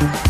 Thank you.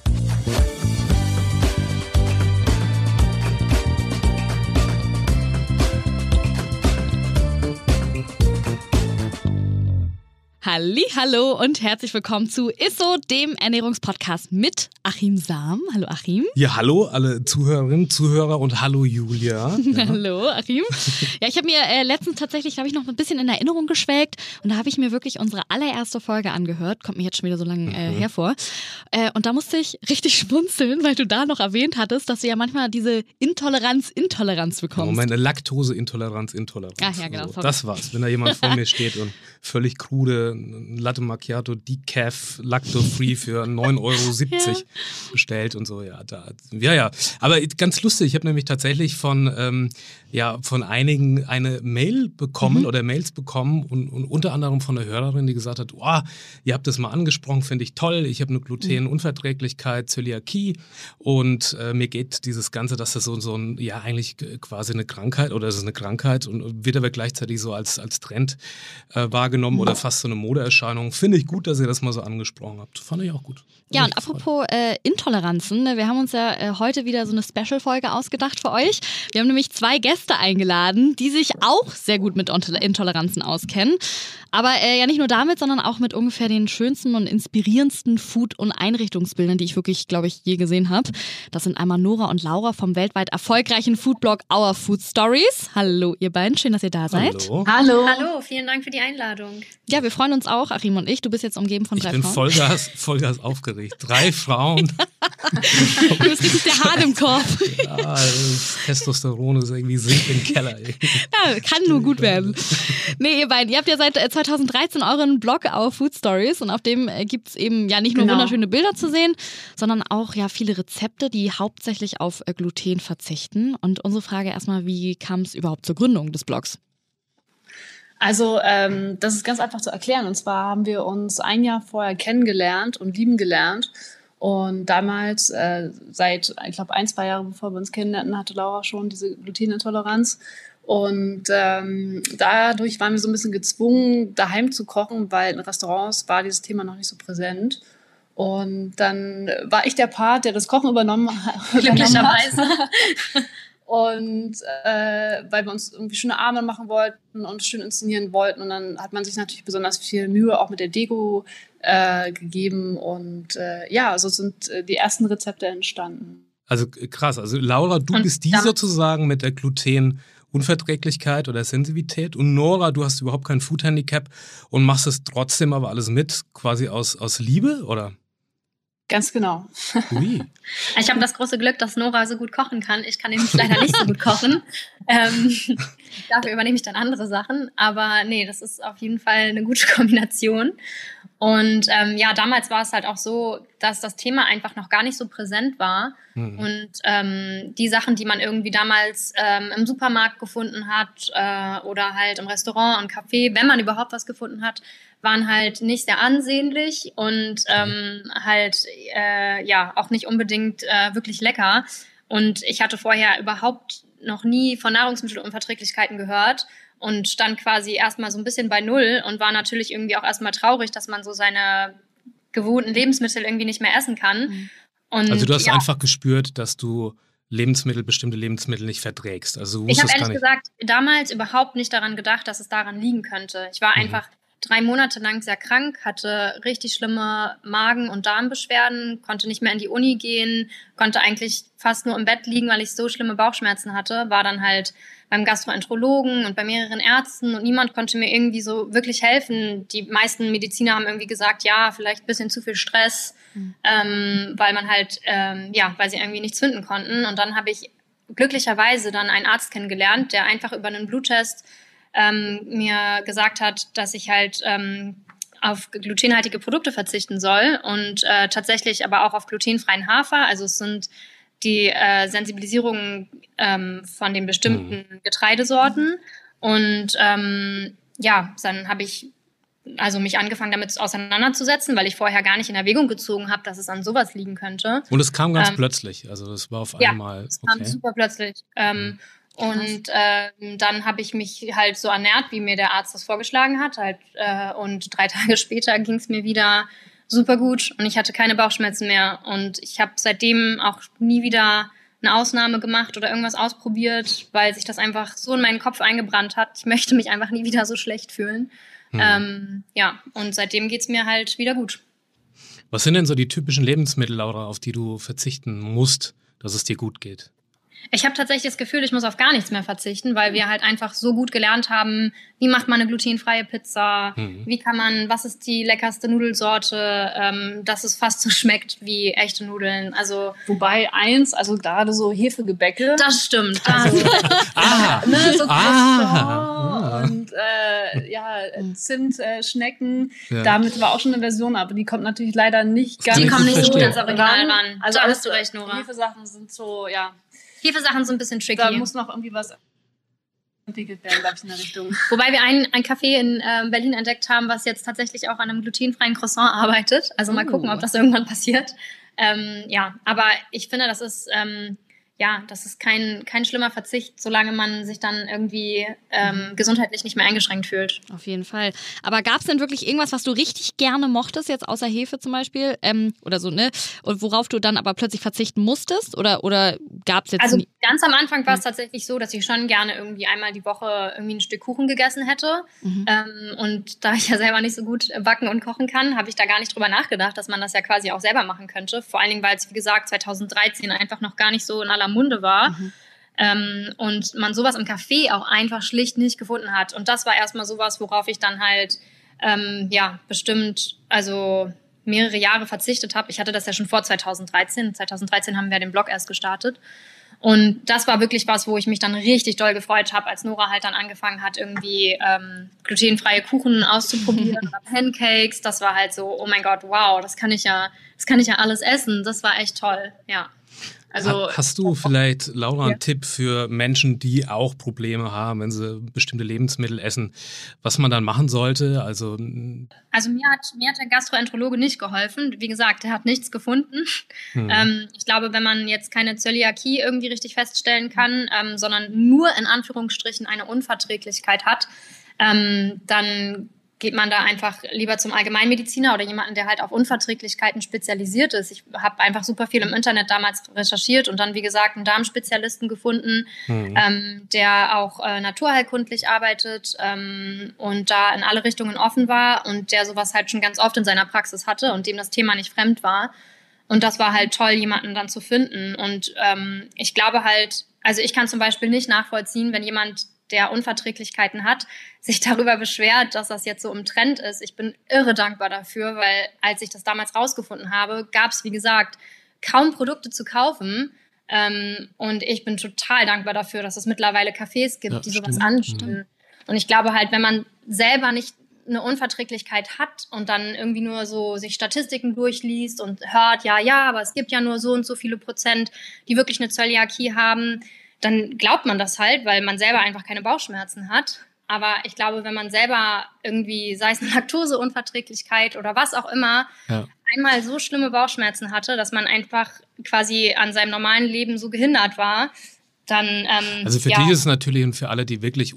Halli, hallo und herzlich willkommen zu ISSO, dem Ernährungspodcast mit Achim Sam. Hallo Achim. Ja, hallo alle Zuhörerinnen, Zuhörer und hallo Julia. Ja. hallo Achim. Ja, ich habe mir äh, letztens tatsächlich, habe ich noch ein bisschen in Erinnerung geschwelgt und da habe ich mir wirklich unsere allererste Folge angehört. Kommt mir jetzt schon wieder so lange äh, mhm. hervor. Äh, und da musste ich richtig schmunzeln, weil du da noch erwähnt hattest, dass du ja manchmal diese Intoleranz, Intoleranz bekommst. Moment, Laktose-Intoleranz, Intoleranz. Ach ja, genau. So, das war's. Wenn da jemand vor mir steht und völlig krude Latte Macchiato Decaf Lacto-Free für 9,70 Euro ja. bestellt und so. Ja, da, ja, ja. Aber ganz lustig, ich habe nämlich tatsächlich von, ähm, ja, von einigen eine Mail bekommen mhm. oder Mails bekommen und, und, unter anderem von einer Hörerin, die gesagt hat, oh, ihr habt das mal angesprochen, finde ich toll. Ich habe eine Glutenunverträglichkeit, Zöliakie und äh, mir geht dieses Ganze, dass das so, so ein, ja, eigentlich quasi eine Krankheit oder es ist eine Krankheit und wird aber gleichzeitig so als, als Trend äh, wahrgenommen oder fast so eine Modeerscheinung. Finde ich gut, dass ihr das mal so angesprochen habt. Fand ich auch gut. Ja, und apropos äh, Intoleranzen, ne, wir haben uns ja äh, heute wieder so eine Special-Folge ausgedacht für euch. Wir haben nämlich zwei Gäste eingeladen, die sich auch sehr gut mit Intoleranzen auskennen. Aber äh, ja nicht nur damit, sondern auch mit ungefähr den schönsten und inspirierendsten Food- und Einrichtungsbildern, die ich wirklich, glaube ich, je gesehen habe. Das sind einmal Nora und Laura vom weltweit erfolgreichen Foodblog Our Food Stories. Hallo, ihr beiden, schön, dass ihr da seid. Hallo. Hallo. Hallo, vielen Dank für die Einladung. Ja, wir freuen uns auch, Achim und ich. Du bist jetzt umgeben von drei Frauen. Ich bin Vollgas, Vollgas aufgeregt. Drei Frauen. du bist richtig der Hahn im Korb. Ja, das Testosteron ist irgendwie sinkt im Keller. Ja, kann nur gut werden. Nee, ihr beiden, ihr habt ja seit 2013 euren Blog auf Food Stories und auf dem äh, gibt es eben ja nicht nur genau. wunderschöne Bilder zu sehen, sondern auch ja viele Rezepte, die hauptsächlich auf äh, Gluten verzichten. Und unsere Frage erstmal, wie kam es überhaupt zur Gründung des Blogs? Also ähm, das ist ganz einfach zu erklären. Und zwar haben wir uns ein Jahr vorher kennengelernt und lieben gelernt. Und damals, äh, seit, ich glaube, ein, zwei Jahre bevor wir uns kennenlernten, hatte Laura schon diese Glutenintoleranz. Und ähm, dadurch waren wir so ein bisschen gezwungen, daheim zu kochen, weil in Restaurants war dieses Thema noch nicht so präsent. Und dann war ich der Part, der das Kochen übernommen hat. Glücklicherweise. Und äh, weil wir uns irgendwie schöne Arme machen wollten und schön inszenieren wollten. Und dann hat man sich natürlich besonders viel Mühe auch mit der Deko äh, gegeben. Und äh, ja, so sind äh, die ersten Rezepte entstanden. Also krass. Also Laura, du und bist die sozusagen mit der Gluten. Unverträglichkeit oder Sensitivität. Und Nora, du hast überhaupt kein Food-Handicap und machst es trotzdem aber alles mit, quasi aus, aus Liebe, oder? Ganz genau. Ui. Ich habe das große Glück, dass Nora so gut kochen kann. Ich kann nämlich leider nicht so gut kochen. Ähm, dafür übernehme ich dann andere Sachen. Aber nee, das ist auf jeden Fall eine gute Kombination. Und ähm, ja, damals war es halt auch so, dass das Thema einfach noch gar nicht so präsent war. Mhm. Und ähm, die Sachen, die man irgendwie damals ähm, im Supermarkt gefunden hat äh, oder halt im Restaurant und Café, wenn man überhaupt was gefunden hat, waren halt nicht sehr ansehnlich und ähm, halt äh, ja auch nicht unbedingt äh, wirklich lecker. Und ich hatte vorher überhaupt noch nie von Nahrungsmittelunverträglichkeiten gehört und stand quasi erstmal so ein bisschen bei Null und war natürlich irgendwie auch erstmal traurig, dass man so seine gewohnten Lebensmittel irgendwie nicht mehr essen kann. Mhm. Und, also du hast ja. einfach gespürt, dass du Lebensmittel, bestimmte Lebensmittel nicht verträgst. Also ich habe ehrlich gesagt damals überhaupt nicht daran gedacht, dass es daran liegen könnte. Ich war mhm. einfach drei Monate lang sehr krank, hatte richtig schlimme Magen- und Darmbeschwerden, konnte nicht mehr in die Uni gehen, konnte eigentlich fast nur im Bett liegen, weil ich so schlimme Bauchschmerzen hatte, war dann halt beim Gastroenterologen und bei mehreren Ärzten und niemand konnte mir irgendwie so wirklich helfen. Die meisten Mediziner haben irgendwie gesagt, ja, vielleicht ein bisschen zu viel Stress, mhm. ähm, weil man halt, ähm, ja, weil sie irgendwie nichts finden konnten. Und dann habe ich glücklicherweise dann einen Arzt kennengelernt, der einfach über einen Bluttest ähm, mir gesagt hat, dass ich halt ähm, auf glutenhaltige Produkte verzichten soll und äh, tatsächlich aber auch auf glutenfreien Hafer. Also es sind die äh, Sensibilisierung ähm, von den bestimmten mhm. Getreidesorten. Und ähm, ja, dann habe ich also mich angefangen damit auseinanderzusetzen, weil ich vorher gar nicht in Erwägung gezogen habe, dass es an sowas liegen könnte. Und es kam ganz ähm, plötzlich, also es war auf einmal. Ja, es kam okay. super plötzlich. Ähm, mhm. Und äh, dann habe ich mich halt so ernährt, wie mir der Arzt das vorgeschlagen hat. Halt, äh, und drei Tage später ging es mir wieder super gut und ich hatte keine Bauchschmerzen mehr. Und ich habe seitdem auch nie wieder eine Ausnahme gemacht oder irgendwas ausprobiert, weil sich das einfach so in meinen Kopf eingebrannt hat. Ich möchte mich einfach nie wieder so schlecht fühlen. Hm. Ähm, ja, und seitdem geht es mir halt wieder gut. Was sind denn so die typischen Lebensmittel, Laura, auf die du verzichten musst, dass es dir gut geht? Ich habe tatsächlich das Gefühl, ich muss auf gar nichts mehr verzichten, weil wir halt einfach so gut gelernt haben, wie macht man eine glutenfreie Pizza, mhm. wie kann man, was ist die leckerste Nudelsorte, ähm, dass es fast so schmeckt wie echte Nudeln. Also wobei eins, also gerade so Hefegebäcke. Das stimmt. Also, ah, ne, so ah, und äh, ja Zimtschnecken. Äh, ja. Damit war auch schon eine Version, aber die kommt natürlich leider nicht ganz. Die kommen nicht so gut ans Original ran. Also da hast du recht, Nora. Hefesachen sind so ja Hefesachen sind ein bisschen tricky. Da muss noch irgendwie was entwickelt werden, glaube ich, in der Richtung. Wobei wir ein, ein Café in äh, Berlin entdeckt haben, was jetzt tatsächlich auch an einem glutenfreien Croissant arbeitet. Also mal uh. gucken, ob das irgendwann passiert. Ähm, ja, aber ich finde, das ist ähm, ja, das ist kein, kein schlimmer Verzicht, solange man sich dann irgendwie ähm, mhm. gesundheitlich nicht mehr eingeschränkt fühlt. Auf jeden Fall. Aber gab es denn wirklich irgendwas, was du richtig gerne mochtest, jetzt außer Hefe zum Beispiel? Ähm, oder so, ne? Und worauf du dann aber plötzlich verzichten musstest? Oder, oder gab es jetzt. Also ganz am Anfang war es mhm. tatsächlich so, dass ich schon gerne irgendwie einmal die Woche irgendwie ein Stück Kuchen gegessen hätte. Mhm. Ähm, und da ich ja selber nicht so gut backen und kochen kann, habe ich da gar nicht drüber nachgedacht, dass man das ja quasi auch selber machen könnte. Vor allen Dingen, weil es, wie gesagt, 2013 einfach noch gar nicht so in aller Munde war. Mhm. Ähm, und man sowas im Café auch einfach schlicht nicht gefunden hat. Und das war erstmal sowas, worauf ich dann halt, ähm, ja, bestimmt, also mehrere Jahre verzichtet habe. Ich hatte das ja schon vor 2013. 2013 haben wir den Blog erst gestartet. Und das war wirklich was, wo ich mich dann richtig doll gefreut habe, als Nora halt dann angefangen hat, irgendwie ähm, glutenfreie Kuchen auszuprobieren oder Pancakes. Das war halt so, oh mein Gott, wow, das kann ich ja, das kann ich ja alles essen. Das war echt toll, ja. Also, Hast du vielleicht, Laura, einen ja. Tipp für Menschen, die auch Probleme haben, wenn sie bestimmte Lebensmittel essen, was man dann machen sollte? Also, also mir, hat, mir hat der Gastroenterologe nicht geholfen. Wie gesagt, er hat nichts gefunden. Hm. Ähm, ich glaube, wenn man jetzt keine Zöliakie irgendwie richtig feststellen kann, ähm, sondern nur in Anführungsstrichen eine Unverträglichkeit hat, ähm, dann geht man da einfach lieber zum Allgemeinmediziner oder jemanden, der halt auf Unverträglichkeiten spezialisiert ist. Ich habe einfach super viel im Internet damals recherchiert und dann, wie gesagt, einen Darmspezialisten gefunden, mhm. ähm, der auch äh, naturheilkundlich arbeitet ähm, und da in alle Richtungen offen war und der sowas halt schon ganz oft in seiner Praxis hatte und dem das Thema nicht fremd war. Und das war halt toll, jemanden dann zu finden. Und ähm, ich glaube halt, also ich kann zum Beispiel nicht nachvollziehen, wenn jemand der Unverträglichkeiten hat, sich darüber beschwert, dass das jetzt so im Trend ist. Ich bin irre dankbar dafür, weil als ich das damals rausgefunden habe, gab es, wie gesagt, kaum Produkte zu kaufen. Ähm, und ich bin total dankbar dafür, dass es mittlerweile Cafés gibt, ja, die sowas stimmt. anbieten. Mhm. Und ich glaube halt, wenn man selber nicht eine Unverträglichkeit hat und dann irgendwie nur so sich Statistiken durchliest und hört, ja, ja, aber es gibt ja nur so und so viele Prozent, die wirklich eine Zöliakie haben, dann glaubt man das halt, weil man selber einfach keine Bauchschmerzen hat. Aber ich glaube, wenn man selber irgendwie, sei es eine Laktoseunverträglichkeit oder was auch immer, ja. einmal so schlimme Bauchschmerzen hatte, dass man einfach quasi an seinem normalen Leben so gehindert war, dann. Ähm, also für ja. die ist es natürlich und für alle, die wirklich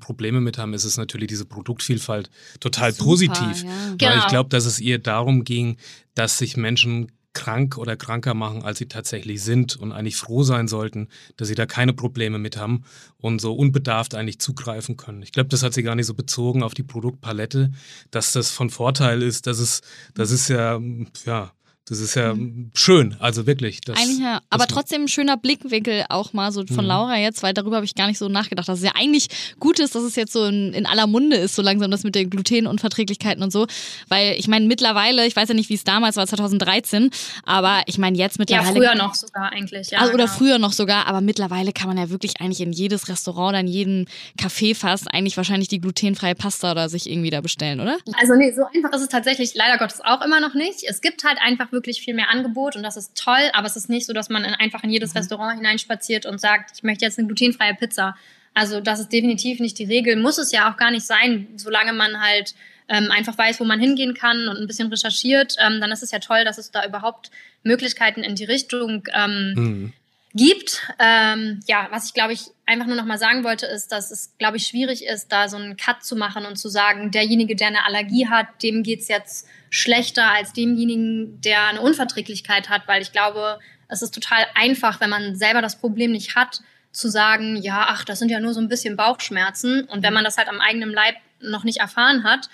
Probleme mit haben, ist es natürlich diese Produktvielfalt total Super, positiv. Ja. Weil genau. ich glaube, dass es ihr darum ging, dass sich Menschen krank oder kranker machen, als sie tatsächlich sind und eigentlich froh sein sollten, dass sie da keine Probleme mit haben und so unbedarft eigentlich zugreifen können. Ich glaube, das hat sie gar nicht so bezogen auf die Produktpalette, dass das von Vorteil ist, dass es, das ist ja, ja, das ist ja mhm. schön, also wirklich. Das, eigentlich ja, aber trotzdem ein schöner Blickwinkel auch mal so von mhm. Laura jetzt, weil darüber habe ich gar nicht so nachgedacht, dass es ja eigentlich gut ist, dass es jetzt so in, in aller Munde ist, so langsam das mit den Glutenunverträglichkeiten und so. Weil ich meine, mittlerweile, ich weiß ja nicht, wie es damals war, 2013, aber ich meine jetzt mittlerweile. Ja, früher noch sogar eigentlich, ja. Also, oder genau. früher noch sogar, aber mittlerweile kann man ja wirklich eigentlich in jedes Restaurant oder in jedem Café fast eigentlich wahrscheinlich die glutenfreie Pasta oder sich irgendwie da bestellen, oder? Also nee, so einfach ist es tatsächlich leider Gottes auch immer noch nicht. Es gibt halt einfach wirklich wirklich viel mehr Angebot und das ist toll, aber es ist nicht so, dass man in, einfach in jedes mhm. Restaurant hineinspaziert und sagt, ich möchte jetzt eine glutenfreie Pizza. Also das ist definitiv nicht die Regel, muss es ja auch gar nicht sein, solange man halt ähm, einfach weiß, wo man hingehen kann und ein bisschen recherchiert, ähm, dann ist es ja toll, dass es da überhaupt Möglichkeiten in die Richtung ähm, mhm gibt. Ähm, ja, was ich glaube ich einfach nur noch mal sagen wollte, ist, dass es glaube ich schwierig ist, da so einen Cut zu machen und zu sagen, derjenige, der eine Allergie hat, dem geht's jetzt schlechter als demjenigen, der eine Unverträglichkeit hat, weil ich glaube, es ist total einfach, wenn man selber das Problem nicht hat, zu sagen, ja, ach, das sind ja nur so ein bisschen Bauchschmerzen. Und wenn man das halt am eigenen Leib noch nicht erfahren hat,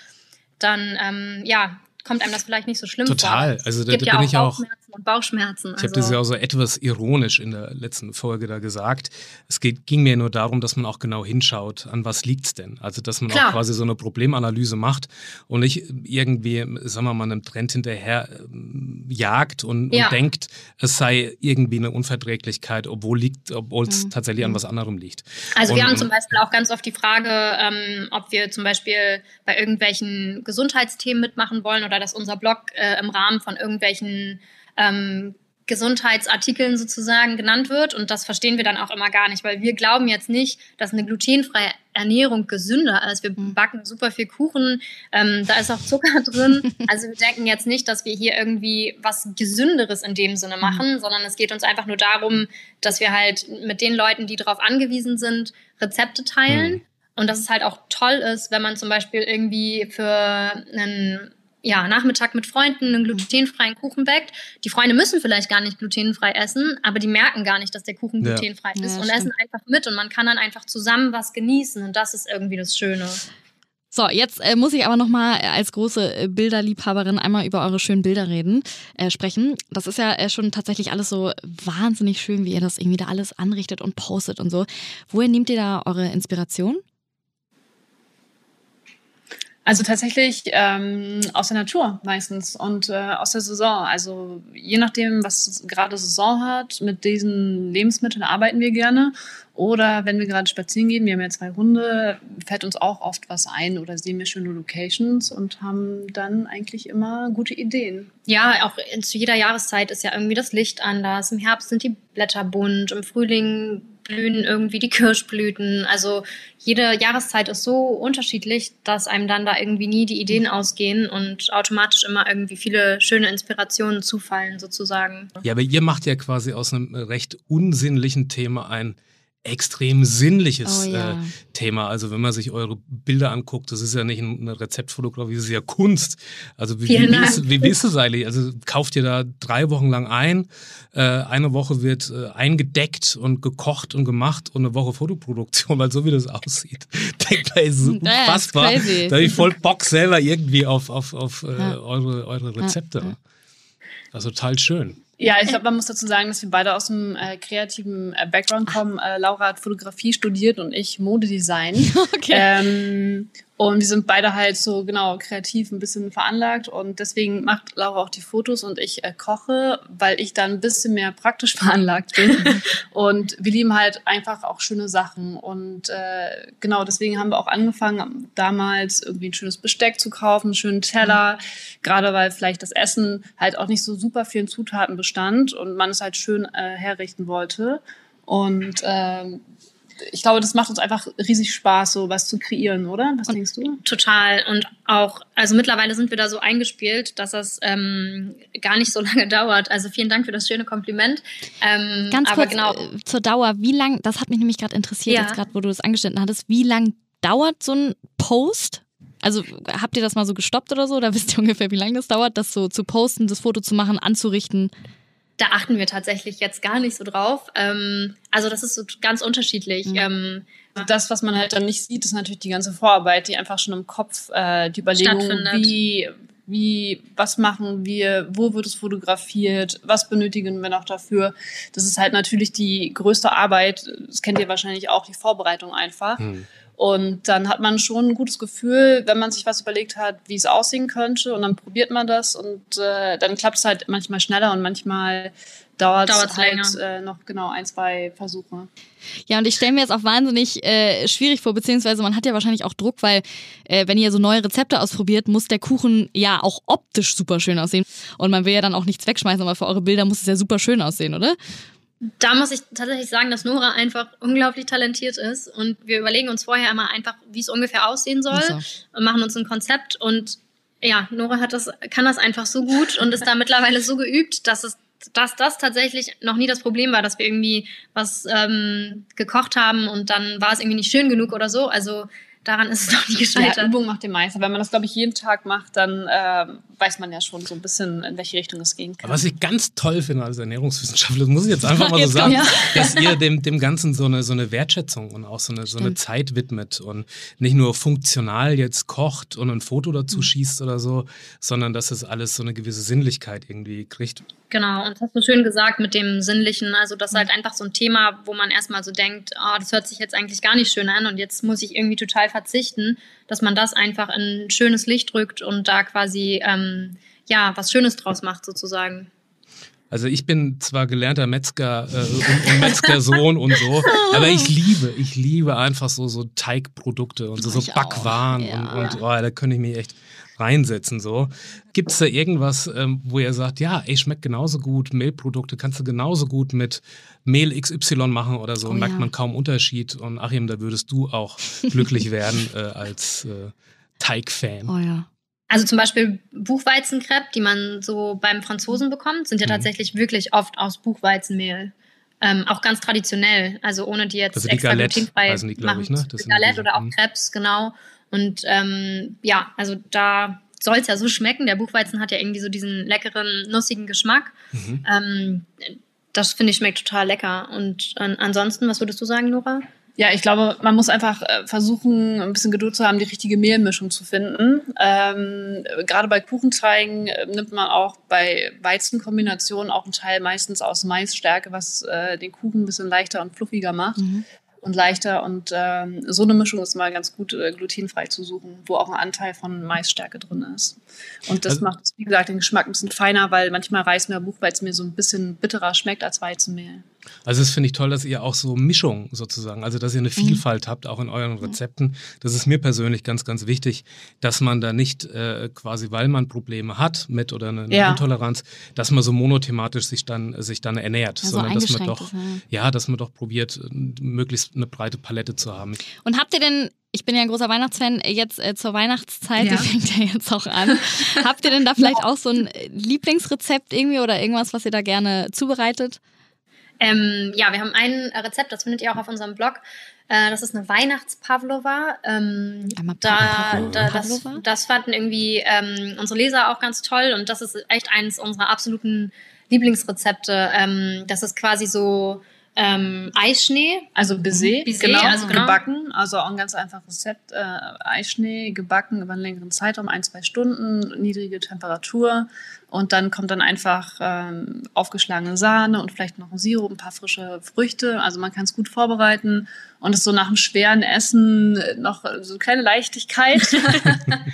dann ähm, ja, kommt einem das vielleicht nicht so schlimm Total. vor. Also da, da bin ich auch und Bauchschmerzen. Ich habe das also ja auch so etwas ironisch in der letzten Folge da gesagt. Es geht, ging mir nur darum, dass man auch genau hinschaut, an was liegt's denn. Also dass man Klar. auch quasi so eine Problemanalyse macht und nicht irgendwie, sagen wir mal, einem Trend hinterher äh, jagt und, ja. und denkt, es sei irgendwie eine Unverträglichkeit, obwohl liegt, obwohl es mhm. tatsächlich an mhm. was anderem liegt. Also und, wir haben zum Beispiel auch ganz oft die Frage, ähm, ob wir zum Beispiel bei irgendwelchen Gesundheitsthemen mitmachen wollen oder dass unser Blog äh, im Rahmen von irgendwelchen ähm, Gesundheitsartikeln sozusagen genannt wird. Und das verstehen wir dann auch immer gar nicht, weil wir glauben jetzt nicht, dass eine glutenfreie Ernährung gesünder ist. Wir mhm. backen super viel Kuchen, ähm, da ist auch Zucker drin. Also wir denken jetzt nicht, dass wir hier irgendwie was Gesünderes in dem Sinne mhm. machen, mhm. sondern es geht uns einfach nur darum, dass wir halt mit den Leuten, die darauf angewiesen sind, Rezepte teilen. Mhm. Und dass es halt auch toll ist, wenn man zum Beispiel irgendwie für einen ja, Nachmittag mit Freunden einen glutenfreien Kuchen backt. Die Freunde müssen vielleicht gar nicht glutenfrei essen, aber die merken gar nicht, dass der Kuchen ja. glutenfrei ist ja, und stimmt. essen einfach mit und man kann dann einfach zusammen was genießen und das ist irgendwie das Schöne. So, jetzt äh, muss ich aber nochmal äh, als große äh, Bilderliebhaberin einmal über eure schönen Bilder reden, äh, sprechen. Das ist ja äh, schon tatsächlich alles so wahnsinnig schön, wie ihr das irgendwie da alles anrichtet und postet und so. Woher nehmt ihr da eure Inspiration? Also tatsächlich ähm, aus der Natur meistens und äh, aus der Saison. Also je nachdem, was gerade Saison hat, mit diesen Lebensmitteln arbeiten wir gerne. Oder wenn wir gerade spazieren gehen, wir haben ja zwei Hunde, fällt uns auch oft was ein oder sehen wir schöne Locations und haben dann eigentlich immer gute Ideen. Ja, auch zu jeder Jahreszeit ist ja irgendwie das Licht anders. Im Herbst sind die Blätter bunt, im Frühling blühen irgendwie die Kirschblüten. Also jede Jahreszeit ist so unterschiedlich, dass einem dann da irgendwie nie die Ideen ausgehen und automatisch immer irgendwie viele schöne Inspirationen zufallen sozusagen. Ja, aber ihr macht ja quasi aus einem recht unsinnlichen Thema ein extrem sinnliches oh, ja. äh, Thema. Also wenn man sich eure Bilder anguckt, das ist ja nicht eine Rezeptfotografie, das ist ja Kunst. Also wie, wie, ist, wie, wie ist es eigentlich? Also kauft ihr da drei Wochen lang ein, äh, eine Woche wird äh, eingedeckt und gekocht und gemacht und eine Woche Fotoproduktion, weil so wie das aussieht, denkt man, ist unfassbar. Ja, da habe ich voll Bock selber irgendwie auf, auf, auf äh, ja. eure, eure Rezepte. Also total schön. Ja, ich glaube, man muss dazu sagen, dass wir beide aus einem äh, kreativen äh, Background kommen. Äh, Laura hat Fotografie studiert und ich Modedesign. Okay. Ähm, und wir sind beide halt so, genau, kreativ ein bisschen veranlagt. Und deswegen macht Laura auch die Fotos und ich äh, koche, weil ich dann ein bisschen mehr praktisch veranlagt bin. und wir lieben halt einfach auch schöne Sachen. Und äh, genau, deswegen haben wir auch angefangen, damals irgendwie ein schönes Besteck zu kaufen, einen schönen Teller. Mhm. Gerade weil vielleicht das Essen halt auch nicht so super vielen Zutaten bestand und man es halt schön äh, herrichten wollte. Und ähm, ich glaube, das macht uns einfach riesig Spaß, so was zu kreieren, oder? Was und denkst du? Total. Und auch, also mittlerweile sind wir da so eingespielt, dass das ähm, gar nicht so lange dauert. Also vielen Dank für das schöne Kompliment. Ähm, Ganz kurz genau. Äh, zur Dauer. Wie lang, das hat mich nämlich gerade interessiert, ja. jetzt gerade, wo du das angeschnitten hattest, wie lang dauert so ein Post? Also habt ihr das mal so gestoppt oder so? Da wisst ihr ungefähr, wie lange das dauert, das so zu posten, das Foto zu machen, anzurichten? Da achten wir tatsächlich jetzt gar nicht so drauf. Ähm, also das ist so ganz unterschiedlich. Mhm. Ähm, das, was man halt dann nicht sieht, ist natürlich die ganze Vorarbeit, die einfach schon im Kopf, äh, die Überlegung, wie, wie, was machen wir, wo wird es fotografiert, was benötigen wir noch dafür. Das ist halt natürlich die größte Arbeit, das kennt ihr wahrscheinlich auch, die Vorbereitung einfach. Hm. Und dann hat man schon ein gutes Gefühl, wenn man sich was überlegt hat, wie es aussehen könnte. Und dann probiert man das und äh, dann klappt es halt manchmal schneller und manchmal dauert es halt äh, noch genau ein, zwei Versuche. Ja, und ich stelle mir jetzt auch wahnsinnig äh, schwierig vor, beziehungsweise man hat ja wahrscheinlich auch Druck, weil äh, wenn ihr so neue Rezepte ausprobiert, muss der Kuchen ja auch optisch super schön aussehen. Und man will ja dann auch nichts wegschmeißen, aber für eure Bilder muss es ja super schön aussehen, oder? Da muss ich tatsächlich sagen, dass Nora einfach unglaublich talentiert ist und wir überlegen uns vorher immer einfach, wie es ungefähr aussehen soll so. und machen uns ein Konzept und ja, Nora hat das, kann das einfach so gut und ist da mittlerweile so geübt, dass es dass das tatsächlich noch nie das Problem war, dass wir irgendwie was ähm, gekocht haben und dann war es irgendwie nicht schön genug oder so. Also daran ist es noch nie gescheitert. Ja, Übung macht den Meister. Wenn man das, glaube ich, jeden Tag macht, dann äh, weiß man ja schon so ein bisschen, in welche Richtung es gehen kann. Was ich ganz toll finde als Ernährungswissenschaftler, das muss ich jetzt einfach mal so sagen, ja. dass ihr dem, dem Ganzen so eine, so eine Wertschätzung und auch so eine, so eine Zeit widmet und nicht nur funktional jetzt kocht und ein Foto dazu mhm. schießt oder so, sondern dass es alles so eine gewisse Sinnlichkeit irgendwie kriegt. Genau, und das hast du schön gesagt mit dem Sinnlichen. Also, das ist halt einfach so ein Thema, wo man erstmal so denkt, oh, das hört sich jetzt eigentlich gar nicht schön an und jetzt muss ich irgendwie total verzichten, dass man das einfach in ein schönes Licht drückt und da quasi ähm, ja was Schönes draus macht, sozusagen. Also ich bin zwar gelernter Metzger äh, und, und Metzgersohn und so, aber ich liebe, ich liebe einfach so so Teigprodukte und so, so Backwaren ja. und, und oh, da könnte ich mich echt reinsetzen. So. Gibt es da irgendwas, ähm, wo ihr sagt, ja, ey, schmeckt genauso gut, Mehlprodukte kannst du genauso gut mit Mehl XY machen oder so, oh, merkt ja. man kaum Unterschied. Und Achim, da würdest du auch glücklich werden äh, als äh, Teigfan. Oh ja. Also zum Beispiel Buchweizenkrepp, die man so beim Franzosen bekommt, sind ja mhm. tatsächlich wirklich oft aus Buchweizenmehl. Ähm, auch ganz traditionell, also ohne die jetzt also die extra Galette, glutenfrei die, machen. Ich, ne? Galette oder auch mhm. Crepes, genau. Und ähm, ja, also da soll es ja so schmecken. Der Buchweizen hat ja irgendwie so diesen leckeren, nussigen Geschmack. Mhm. Ähm, das finde ich schmeckt total lecker. Und an, ansonsten, was würdest du sagen, Nora? Ja, ich glaube, man muss einfach äh, versuchen, ein bisschen Geduld zu haben, die richtige Mehlmischung zu finden. Ähm, gerade bei Kuchenzeigen äh, nimmt man auch bei Weizenkombinationen auch einen Teil meistens aus Maisstärke, was äh, den Kuchen ein bisschen leichter und fluffiger macht. Mhm und leichter. Und ähm, so eine Mischung ist mal ganz gut äh, glutenfrei zu suchen, wo auch ein Anteil von Maisstärke drin ist. Und das also, macht, wie gesagt, den Geschmack ein bisschen feiner, weil manchmal Reismehl, Buchweizenmehl so ein bisschen bitterer schmeckt als Weizenmehl. Also das finde ich toll, dass ihr auch so Mischung sozusagen, also dass ihr eine mhm. Vielfalt mhm. habt, auch in euren Rezepten. Das ist mir persönlich ganz, ganz wichtig, dass man da nicht äh, quasi, weil man Probleme hat mit oder eine, eine ja. Intoleranz, dass man so monothematisch sich dann, sich dann ernährt, ja, sondern dass man doch, ist, ja. ja, dass man doch probiert, möglichst eine breite Palette zu haben. Und habt ihr denn ich bin ja ein großer Weihnachtsfan. Jetzt äh, zur Weihnachtszeit, ja. die fängt ja jetzt auch an. Habt ihr denn da vielleicht auch so ein Lieblingsrezept irgendwie oder irgendwas, was ihr da gerne zubereitet? Ähm, ja, wir haben ein Rezept, das findet ihr auch auf unserem Blog. Äh, das ist eine Weihnachtspavlova. Ähm, da, da, das, das fanden irgendwie ähm, unsere Leser auch ganz toll und das ist echt eines unserer absoluten Lieblingsrezepte. Ähm, das ist quasi so ähm, Eischnee. Also Baiser, Baiser genau, also genau. gebacken. Also auch ein ganz einfaches Rezept. Äh, Eischnee gebacken über einen längeren Zeitraum, ein, zwei Stunden, niedrige Temperatur. Und dann kommt dann einfach ähm, aufgeschlagene Sahne und vielleicht noch ein Sirup, ein paar frische Früchte. Also man kann es gut vorbereiten. Und es ist so nach einem schweren Essen noch so eine kleine Leichtigkeit.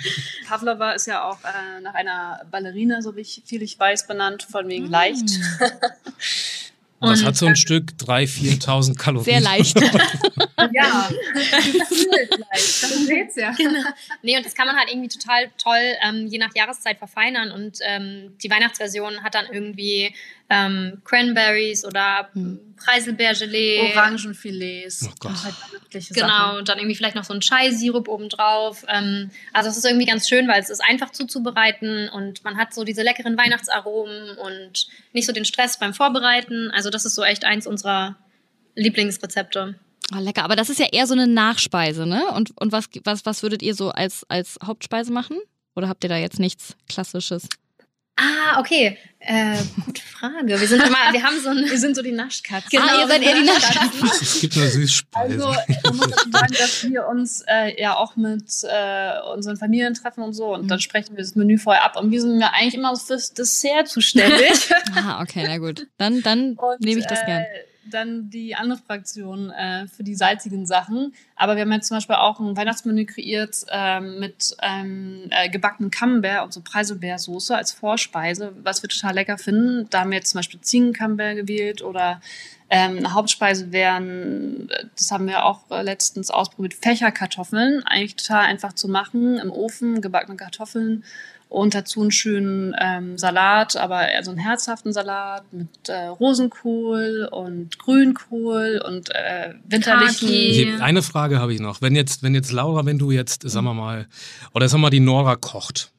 Pavlova ist ja auch äh, nach einer Ballerina, so wie viel ich weiß, benannt, von wegen mm. leicht. Und das hat so ein Stück 3.000, 4.000 Kalorien. Sehr leicht. ja, gefühlt leicht. Das geht's ja. Genau. Nee, und das kann man halt irgendwie total toll ähm, je nach Jahreszeit verfeinern. Und ähm, die Weihnachtsversion hat dann irgendwie ähm, Cranberries oder hm. Preiselbeergelee. Orangenfilets. Oh Gott. Halt genau, und dann irgendwie vielleicht noch so ein Chai-Sirup obendrauf. Ähm, also es ist irgendwie ganz schön, weil es ist einfach zuzubereiten und man hat so diese leckeren Weihnachtsaromen und nicht so den Stress beim Vorbereiten. Also das ist so echt eins unserer Lieblingsrezepte. Oh, lecker, aber das ist ja eher so eine Nachspeise, ne? Und, und was, was, was würdet ihr so als, als Hauptspeise machen? Oder habt ihr da jetzt nichts Klassisches? Ah, okay. Äh, gute Frage. Wir sind immer, wir haben so ein, Wir sind so die Naschkatzen. Genau, ah, ihr seid eher die Naschkatzen. Es gibt. Also, man muss dazu sagen, dass wir uns äh, ja auch mit äh, unseren Familien treffen und so und dann sprechen wir das Menü vorher ab und wir sind ja eigentlich immer fürs Dessert zuständig. Ah, okay, na gut. Dann, dann Und, nehme ich das gern. Äh, dann die andere Fraktion äh, für die salzigen Sachen. Aber wir haben jetzt zum Beispiel auch ein Weihnachtsmenü kreiert ähm, mit ähm, äh, gebackenen Camembert und so Preiselbeersoße als Vorspeise, was wir total lecker finden. Da haben wir jetzt zum Beispiel Ziegencamembert gewählt oder ähm, eine Hauptspeise wären, äh, das haben wir auch äh, letztens ausprobiert, Fächerkartoffeln. Eigentlich total einfach zu machen, im Ofen, gebackene Kartoffeln und dazu einen schönen ähm, Salat, aber eher so einen herzhaften Salat mit äh, Rosenkohl und Grünkohl und äh, winterlichen. Kaki. Eine Frage habe ich noch. Wenn jetzt, wenn jetzt Laura, wenn du jetzt, sagen wir mal, oder sagen wir mal, die Nora kocht.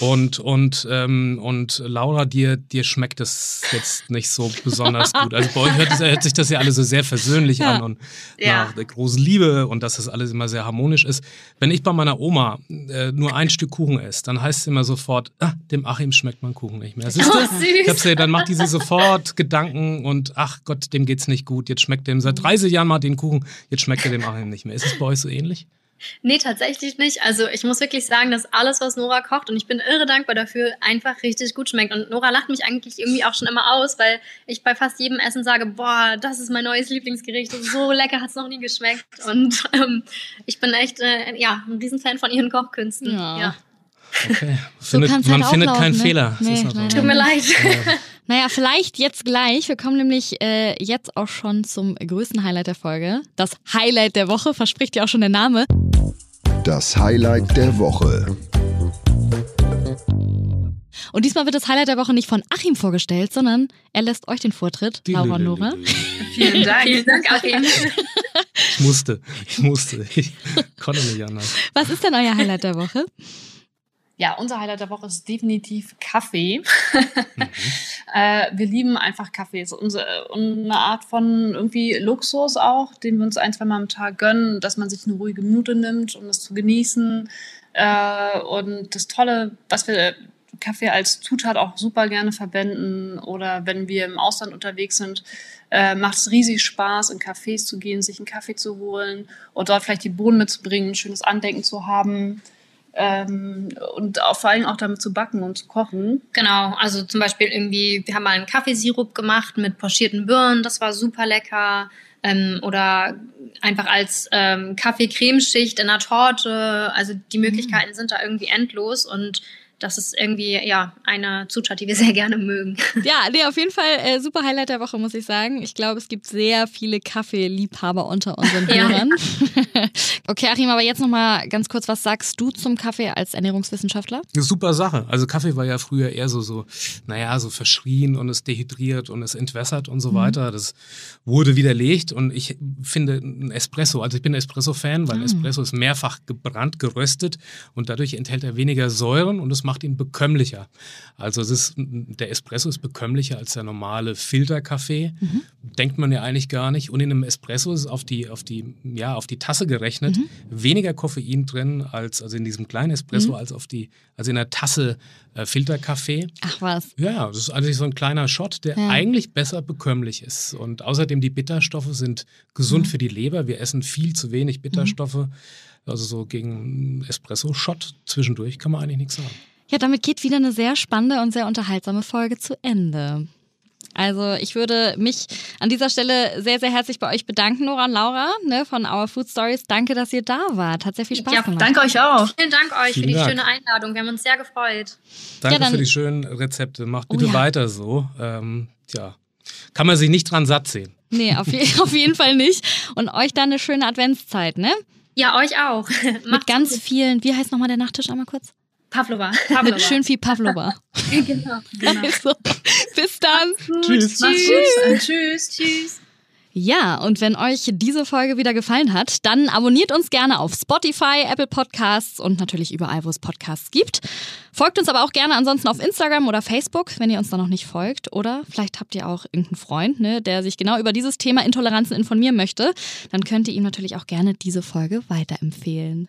Und, und, ähm, und Laura, dir, dir schmeckt das jetzt nicht so besonders gut. Also bei euch hört, hört sich das ja alles so sehr versöhnlich Ja. an und Ja. nach der großen Liebe und dass das alles immer sehr harmonisch ist. Wenn ich bei meiner Oma äh, nur ein Stück Kuchen esse, dann heißt es immer sofort, ah, dem Achim schmeckt mein Kuchen nicht mehr. Siehst du? Oh, süß. Ich hab's ja, dann macht die sich sofort Gedanken und ach Gott, dem geht's nicht gut. Jetzt schmeckt dem seit 30 Jahren mal den Kuchen, jetzt schmeckt er dem Achim nicht mehr. Ist es bei euch so ähnlich? Nee, tatsächlich nicht. Also ich muss wirklich sagen, dass alles, was Nora kocht, und ich bin irre dankbar dafür, einfach richtig gut schmeckt. Und Nora lacht mich eigentlich irgendwie auch schon immer aus, weil ich bei fast jedem Essen sage, boah, das ist mein neues Lieblingsgericht. So lecker hat's noch nie geschmeckt. Und ähm, ich bin echt, äh, ja, ein Riesenfan von ihren Kochkünsten. Ja. Ja. Okay. Findet, kann's man halt findet keinen ne? Fehler. Nee, nein, so. Tut mir leid. Naja, vielleicht jetzt gleich. Wir kommen nämlich äh, jetzt auch schon zum größten Highlight der Folge. Das Highlight der Woche, verspricht ja auch schon der Name. Das Highlight der Woche. Und diesmal wird das Highlight der Woche nicht von Achim vorgestellt, sondern er lässt euch den Vortritt, Laura und Nora. Vielen Dank. Vielen Dank, Achim. Ich musste, ich musste. Ich konnte nicht anders. Was ist denn euer Highlight der Woche? Ja, unser Highlight der Woche ist definitiv Kaffee. äh, wir lieben einfach Kaffee. Es ist unsere, eine Art von irgendwie Luxus auch, den wir uns ein, zwei Mal am Tag gönnen, dass man sich eine ruhige Minute nimmt, um es zu genießen. Äh, und das Tolle, was wir Kaffee als Zutat auch super gerne verwenden oder wenn wir im Ausland unterwegs sind, äh, macht es riesig Spaß, in Cafés zu gehen, sich einen Kaffee zu holen und dort vielleicht die Bohnen mitzubringen, ein schönes Andenken zu haben ähm, und auch vor allem auch damit zu backen und zu kochen. Genau, also zum Beispiel irgendwie, wir haben mal einen Kaffeesirup gemacht mit pochierten Birnen, das war super lecker. Ähm, oder einfach als ähm, Kaffee-Cremeschicht in einer Torte. Also die Möglichkeiten sind da irgendwie endlos und das ist irgendwie ja eine Zutat, die wir sehr gerne mögen. Ja, nee, auf jeden Fall äh, super Highlight der Woche, muss ich sagen. Ich glaube, es gibt sehr viele Kaffeeliebhaber unter unseren Ja. Hörern. okay, Achim, aber jetzt nochmal ganz kurz, was sagst du zum Kaffee als Ernährungswissenschaftler? Eine super Sache. Also Kaffee war ja früher eher so, so, naja, so verschrien und es dehydriert und es entwässert und so weiter. Das wurde widerlegt und ich finde ein Espresso, also ich bin Espresso-Fan, weil Espresso ist mehrfach gebrannt, geröstet und dadurch enthält er weniger Säuren und es macht ihn bekömmlicher. Also es ist, der Espresso ist bekömmlicher als der normale Filterkaffee. Denkt man ja eigentlich gar nicht. Und in einem Espresso ist auf die, auf die, ja, auf die Tasse gerechnet weniger Koffein drin als, also in diesem kleinen Espresso als auf die, also in der Tasse äh, Filterkaffee. Ach was. Ja, das ist eigentlich so ein kleiner Shot, der Ja. eigentlich besser bekömmlich ist. Und außerdem die Bitterstoffe sind gesund für die Leber. Wir essen viel zu wenig Bitterstoffe. Also so gegen Espresso-Shot zwischendurch kann man eigentlich nichts sagen. Ja, damit geht wieder eine sehr spannende und sehr unterhaltsame Folge zu Ende. Also ich würde mich an dieser Stelle sehr, sehr herzlich bei euch bedanken, Nora und Laura ne, von Our Food Stories. Danke, dass ihr da wart. Hat sehr viel Spaß Ja, gemacht. Danke euch auch. Vielen Dank euch Vielen für die Dank. schöne Einladung. Wir haben uns sehr gefreut. Danke dann- für die schönen Rezepte. Macht Oh bitte ja. weiter so. Ähm, tja, kann man sich nicht dran satt sehen. Nee, auf, je auf jeden Fall nicht. Und euch dann eine schöne Adventszeit, ne? Ja, euch auch. Mit ganz vielen, wie heißt nochmal der Nachtisch einmal kurz? Pavlova. Mit schön viel Pavlova. genau. Also, bis dann. Tschüss. Macht's gut. Tschüss. Tschüss. Ja, und wenn euch diese Folge wieder gefallen hat, dann abonniert uns gerne auf Spotify, Apple Podcasts und natürlich überall, wo es Podcasts gibt. Folgt uns aber auch gerne ansonsten auf Instagram oder Facebook, wenn ihr uns da noch nicht folgt. Oder vielleicht habt ihr auch irgendeinen Freund, ne, der sich genau über dieses Thema Intoleranzen informieren möchte. Dann könnt ihr ihm natürlich auch gerne diese Folge weiterempfehlen.